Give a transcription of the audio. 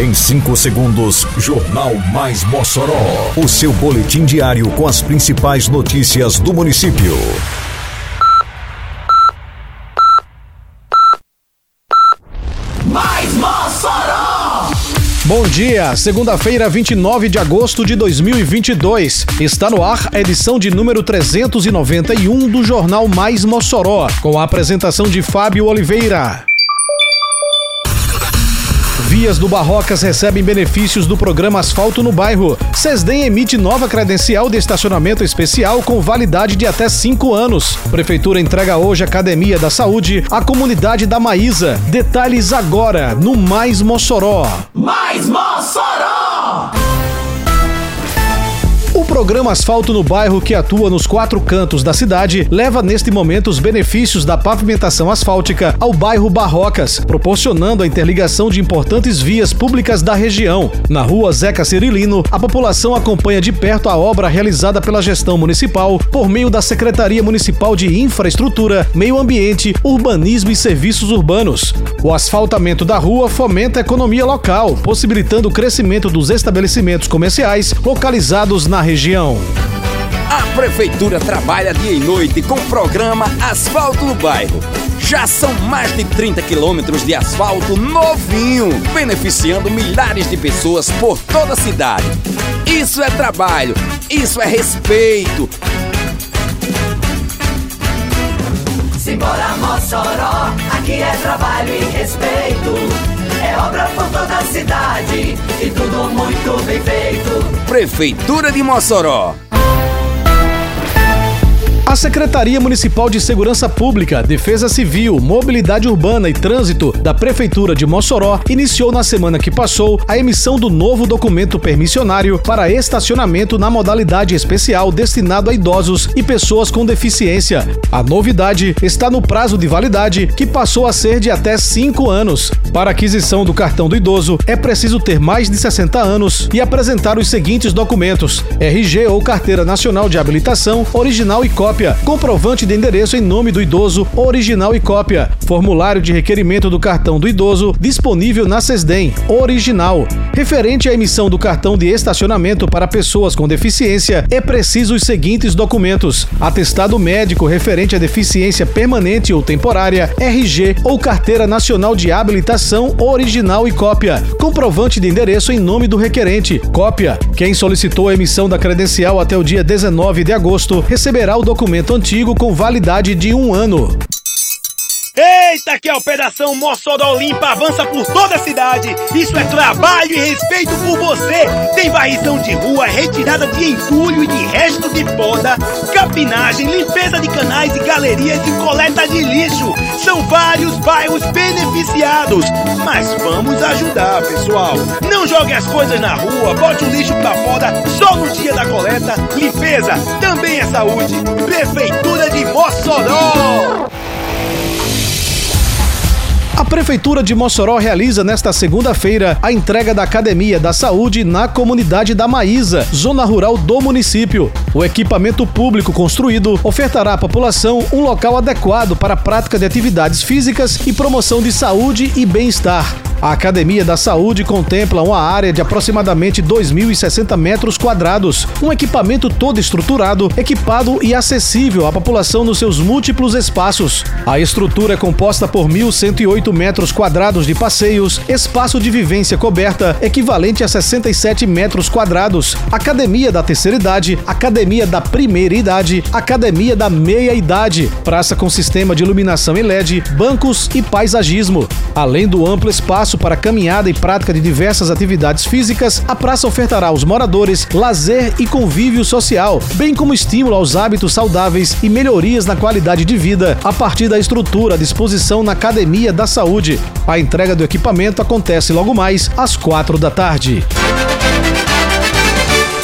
Em 5 segundos, Jornal Mais Mossoró. O seu boletim diário com as principais notícias do município. Mais Mossoró! Bom dia, segunda-feira, 29 de agosto de 2022. Está no ar a edição de número 391 do Jornal Mais Mossoró, com a apresentação de Fábio Oliveira. Vias do Barrocas recebem benefícios do programa Asfalto no Bairro. Sesdem emite nova credencial de estacionamento especial com validade de até 5 anos. Prefeitura entrega hoje Academia da Saúde à comunidade da Maísa. Detalhes agora no Mais Mossoró. Mais Mossoró! Programa Asfalto no Bairro, que atua nos quatro cantos da cidade, leva neste momento os benefícios da pavimentação asfáltica ao bairro Barrocas, proporcionando a interligação de importantes vias públicas da região. Na rua Zeca Cirilino, a população acompanha de perto a obra realizada pela gestão municipal por meio da Secretaria Municipal de Infraestrutura, Meio Ambiente, Urbanismo e Serviços Urbanos. O asfaltamento da rua fomenta a economia local, possibilitando o crescimento dos estabelecimentos comerciais localizados na região. A Prefeitura trabalha dia e noite com o programa Asfalto no Bairro. Já são mais de 30 quilômetros de asfalto novinho, beneficiando milhares de pessoas por toda a cidade. Isso é trabalho, isso é respeito. Simbora Mossoró, aqui é trabalho e respeito. É obra por toda a cidade e tudo muito bem feito. Prefeitura de Mossoró. A Secretaria Municipal de Segurança Pública, Defesa Civil, Mobilidade Urbana e Trânsito da Prefeitura de Mossoró iniciou na semana que passou a emissão do novo documento permissionário para estacionamento na modalidade especial destinado a idosos e pessoas com deficiência. A novidade está no prazo de validade, que passou a ser de até 5 anos. Para aquisição do cartão do idoso, é preciso ter mais de 60 anos e apresentar os seguintes documentos: RG ou Carteira Nacional de Habilitação, original e cópia cópia, comprovante de endereço em nome do idoso, original e cópia, formulário de requerimento do cartão do idoso disponível na SESDEM, original. Referente à emissão do cartão de estacionamento para pessoas com deficiência, é preciso os seguintes documentos: atestado médico referente à deficiência permanente ou temporária, RG ou carteira nacional de habilitação, original e cópia, comprovante de endereço em nome do requerente, cópia. Quem solicitou a emissão da credencial até o dia 19 de agosto receberá o documento documento antigo com validade de um ano. Eita, que a Operação Mossoró Limpa avança por toda a cidade. Isso é trabalho e respeito por você. Tem varrição de rua, retirada de entulho e de resto de poda, capinagem, limpeza de canais e galerias e coleta de lixo. São vários bairros beneficiados. Mas vamos ajudar, pessoal. Não jogue as coisas na rua, bote o lixo pra fora coleta. Limpeza também é saúde. Prefeitura de Mossoró. A Prefeitura de Mossoró realiza nesta segunda-feira a entrega da Academia da Saúde na comunidade da Maísa, zona rural do município. O equipamento público construído ofertará à população um local adequado para a prática de atividades físicas e promoção de saúde e bem-estar. A Academia da Saúde contempla uma área de aproximadamente 2.060 metros quadrados, um equipamento todo estruturado, equipado e acessível à população nos seus múltiplos espaços. A estrutura é composta por 1.108 metros quadrados de passeios, espaço de vivência coberta equivalente a 67 metros quadrados, academia da terceira idade, academia da primeira idade, academia da meia idade, praça com sistema de iluminação em LED, bancos e paisagismo. Além do amplo espaço para caminhada e prática de diversas atividades físicas, a praça ofertará aos moradores lazer e convívio social, bem como estímulo aos hábitos saudáveis e melhorias na qualidade de vida a partir da estrutura à disposição na Academia da Saúde. A entrega do equipamento acontece logo mais às quatro da tarde.